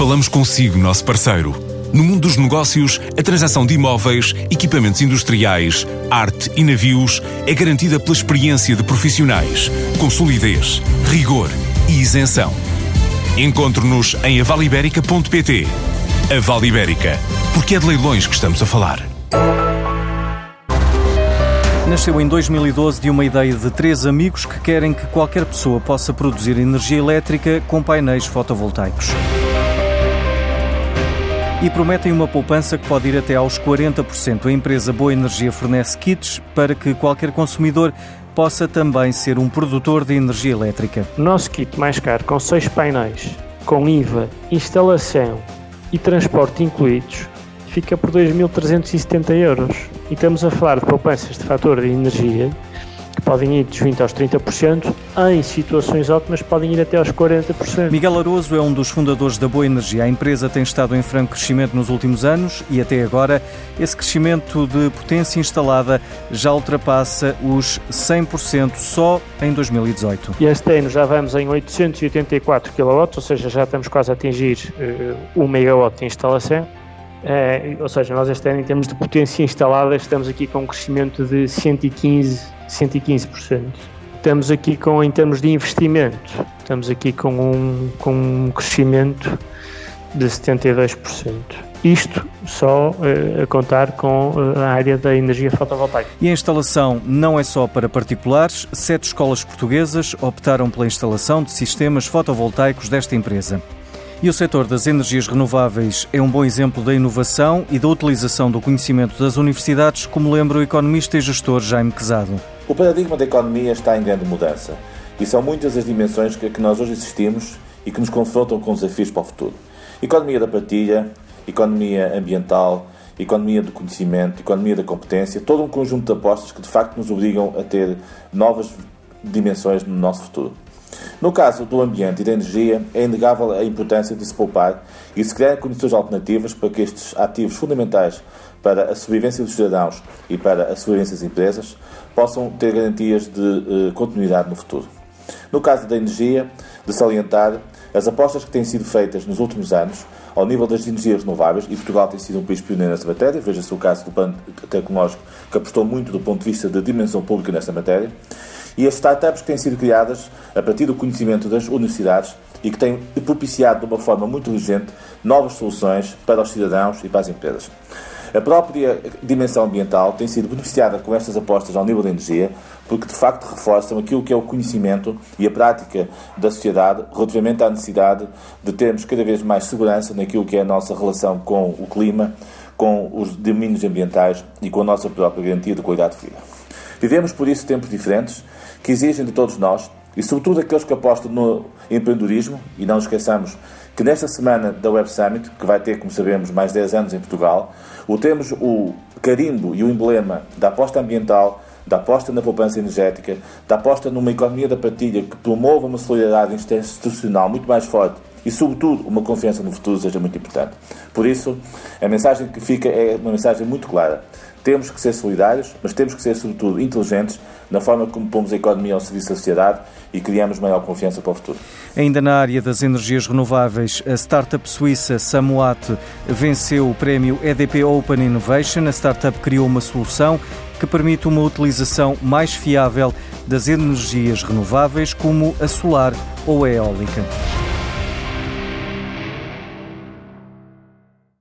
Falamos consigo, nosso parceiro. No mundo dos negócios, a transação de imóveis, equipamentos industriais, arte e navios é garantida pela experiência de profissionais, com solidez, rigor e isenção. Encontre-nos em avaliberica.pt. A Vale Ibérica, porque é de leilões que estamos a falar. Nasceu em 2012 de uma ideia de três amigos que querem que qualquer pessoa possa produzir energia elétrica com painéis fotovoltaicos. E prometem uma poupança que pode ir até aos 40%. A empresa Boa Energia fornece kits para que qualquer consumidor possa também ser um produtor de energia elétrica. Nosso kit mais caro, com seis painéis, com IVA, instalação e transporte incluídos, fica por 2.370 euros. E estamos a falar de poupanças de fator de energia podem ir dos 20% aos 30%, em situações ótimas podem ir até aos 40%. Miguel Aroso é um dos fundadores da Boa Energia. A empresa tem estado em franco crescimento nos últimos anos e até agora esse crescimento de potência instalada já ultrapassa os 100% só em 2018. E este ano já vamos em 884 kW, ou seja, já estamos quase a atingir uh, 1 MW de instalação. É, ou seja, nós este ano, em termos de potência instalada, estamos aqui com um crescimento de 115, 115%. Estamos aqui com, em termos de investimento, estamos aqui com um, com um crescimento de 72%. Isto só uh, a contar com uh, a área da energia fotovoltaica. E a instalação não é só para particulares. Sete escolas portuguesas optaram pela instalação de sistemas fotovoltaicos desta empresa. E o setor das energias renováveis é um bom exemplo da inovação e da utilização do conhecimento das universidades, como lembra o economista e gestor Jaime Quezado. O paradigma da economia está em grande mudança e são muitas as dimensões que, que nós hoje assistimos e que nos confrontam com desafios para o futuro. Economia da partilha, economia ambiental, economia do conhecimento, economia da competência, todo um conjunto de apostas que de facto nos obrigam a ter novas dimensões no nosso futuro. No caso do ambiente e da energia, é inegável a importância de se poupar e se criar condições alternativas para que estes ativos fundamentais para a sobrevivência dos cidadãos e para a sobrevivência das empresas possam ter garantias de uh, continuidade no futuro. No caso da energia, de salientar as apostas que têm sido feitas nos últimos anos ao nível das energias renováveis, e Portugal tem sido um país pioneiro nessa matéria, veja-se o caso do plano tecnológico que apostou muito do ponto de vista da dimensão pública nesta matéria, e as startups que têm sido criadas a partir do conhecimento das universidades e que têm propiciado de uma forma muito inteligente novas soluções para os cidadãos e para as empresas. A própria dimensão ambiental tem sido beneficiada com estas apostas ao nível da energia, porque de facto reforçam aquilo que é o conhecimento e a prática da sociedade relativamente à necessidade de termos cada vez mais segurança naquilo que é a nossa relação com o clima, com os domínios ambientais e com a nossa própria garantia de qualidade de vida. Vivemos por isso tempos diferentes que exigem de todos nós, e sobretudo aqueles que apostam no empreendedorismo, e não esqueçamos que nesta semana da Web Summit, que vai ter, como sabemos, mais 10 anos em Portugal, o temos o carimbo e o emblema da aposta ambiental, da aposta na poupança energética, da aposta numa economia da partilha que promova uma solidariedade institucional muito mais forte e, sobretudo, uma confiança no futuro seja muito importante. Por isso, a mensagem que fica é uma mensagem muito clara. Temos que ser solidários, mas temos que ser, sobretudo, inteligentes na forma como pomos a economia ao serviço da sociedade e criamos maior confiança para o futuro. Ainda na área das energias renováveis, a startup suíça Samuat venceu o prémio EDP Open Innovation. A startup criou uma solução que permite uma utilização mais fiável das energias renováveis, como a solar ou a eólica.